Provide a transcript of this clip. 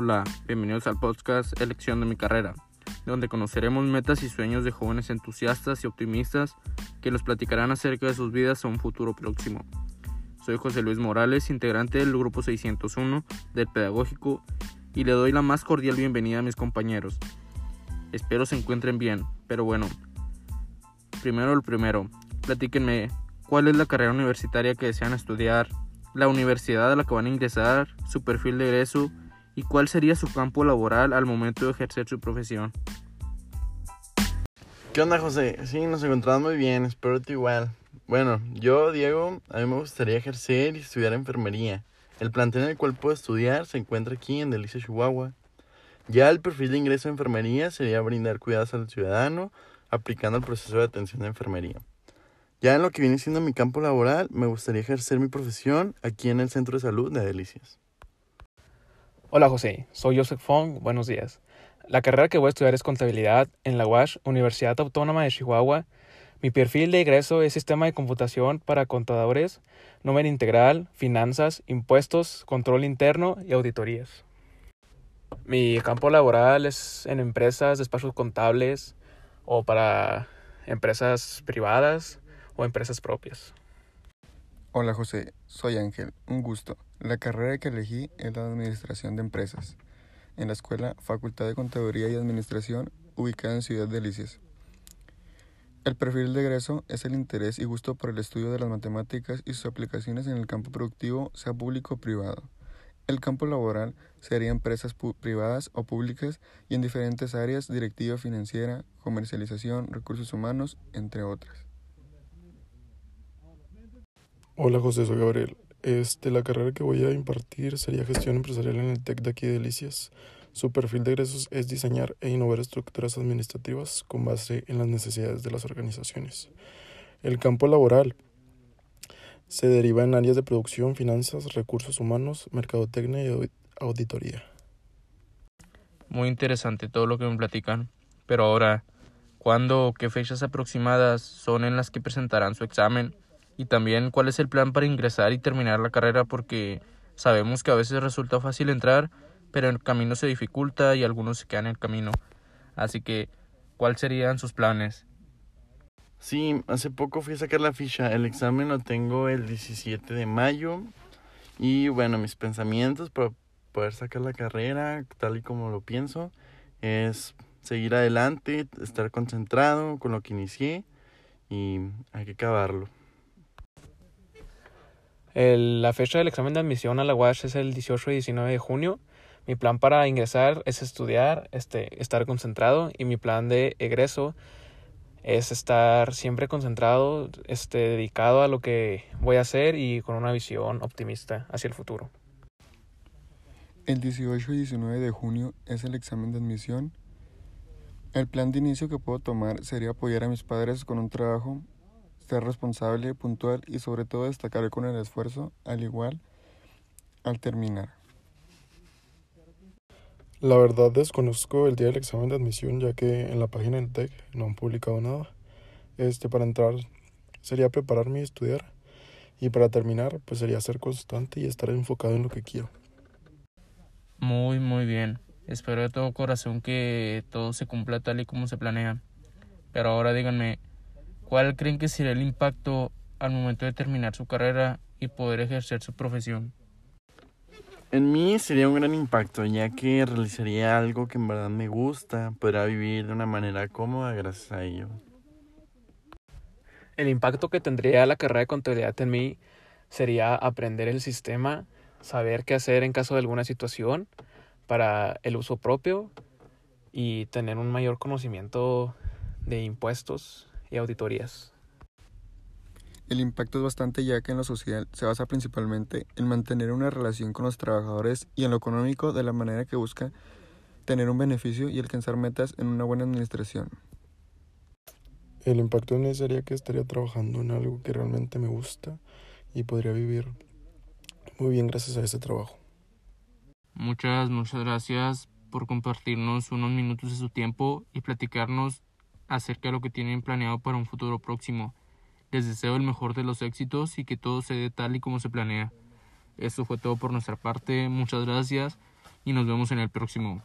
Hola, bienvenidos al podcast Elección de mi carrera, donde conoceremos metas y sueños de jóvenes entusiastas y optimistas que nos platicarán acerca de sus vidas a un futuro próximo. Soy José Luis Morales, integrante del grupo 601 del Pedagógico, y le doy la más cordial bienvenida a mis compañeros. Espero se encuentren bien, pero bueno, primero lo primero, platíquenme cuál es la carrera universitaria que desean estudiar, la universidad a la que van a ingresar, su perfil de egreso y cuál sería su campo laboral al momento de ejercer su profesión. ¿Qué onda, José? Sí, nos encontramos muy bien, espero que igual. Bueno, yo, Diego, a mí me gustaría ejercer y estudiar enfermería. El plantel en el cual puedo estudiar se encuentra aquí en Delicia, Chihuahua. Ya el perfil de ingreso a enfermería sería brindar cuidados al ciudadano aplicando el proceso de atención de enfermería. Ya en lo que viene siendo mi campo laboral, me gustaría ejercer mi profesión aquí en el Centro de Salud de Delicias. Hola José, soy Joseph Fong, buenos días. La carrera que voy a estudiar es contabilidad en la UASH, Universidad Autónoma de Chihuahua. Mi perfil de ingreso es sistema de computación para contadores, número integral, finanzas, impuestos, control interno y auditorías. Mi campo laboral es en empresas, despachos contables o para empresas privadas o empresas propias. Hola José, soy Ángel, un gusto. La carrera que elegí es la Administración de Empresas, en la escuela Facultad de Contaduría y Administración, ubicada en Ciudad Delicias. El perfil de egreso es el interés y gusto por el estudio de las matemáticas y sus aplicaciones en el campo productivo, sea público o privado. El campo laboral sería empresas privadas o públicas y en diferentes áreas, directiva financiera, comercialización, recursos humanos, entre otras. Hola José, soy Gabriel. Este, la carrera que voy a impartir sería gestión empresarial en el TEC de aquí de Delicias. Su perfil de egresos es diseñar e innovar estructuras administrativas con base en las necesidades de las organizaciones. El campo laboral se deriva en áreas de producción, finanzas, recursos humanos, mercadotecnia y auditoría. Muy interesante todo lo que me platican, pero ahora, ¿cuándo o qué fechas aproximadas son en las que presentarán su examen? Y también cuál es el plan para ingresar y terminar la carrera porque sabemos que a veces resulta fácil entrar, pero el camino se dificulta y algunos se quedan en el camino. Así que, ¿cuáles serían sus planes? Sí, hace poco fui a sacar la ficha. El examen lo tengo el 17 de mayo. Y bueno, mis pensamientos para poder sacar la carrera, tal y como lo pienso, es seguir adelante, estar concentrado con lo que inicié y hay que acabarlo la fecha del examen de admisión a la UASH es el 18 y 19 de junio. Mi plan para ingresar es estudiar, este, estar concentrado y mi plan de egreso es estar siempre concentrado, este, dedicado a lo que voy a hacer y con una visión optimista hacia el futuro. El 18 y 19 de junio es el examen de admisión. El plan de inicio que puedo tomar sería apoyar a mis padres con un trabajo ser responsable, puntual y sobre todo destacar con el esfuerzo, al igual al terminar. La verdad desconozco el día del examen de admisión ya que en la página del TEC no han publicado nada. Este para entrar sería prepararme y estudiar y para terminar pues sería ser constante y estar enfocado en lo que quiero. Muy muy bien. Espero de todo corazón que todo se cumpla tal y como se planea. Pero ahora díganme, ¿Cuál creen que sería el impacto al momento de terminar su carrera y poder ejercer su profesión? En mí sería un gran impacto, ya que realizaría algo que en verdad me gusta, podrá vivir de una manera cómoda gracias a ello. El impacto que tendría la carrera de contabilidad en mí sería aprender el sistema, saber qué hacer en caso de alguna situación para el uso propio y tener un mayor conocimiento de impuestos y auditorías. El impacto es bastante ya que en lo social se basa principalmente en mantener una relación con los trabajadores y en lo económico de la manera que busca tener un beneficio y alcanzar metas en una buena administración. El impacto en mí sería que estaría trabajando en algo que realmente me gusta y podría vivir muy bien gracias a ese trabajo. Muchas, muchas gracias por compartirnos unos minutos de su tiempo y platicarnos acerca de lo que tienen planeado para un futuro próximo. Les deseo el mejor de los éxitos y que todo se dé tal y como se planea. Eso fue todo por nuestra parte. Muchas gracias y nos vemos en el próximo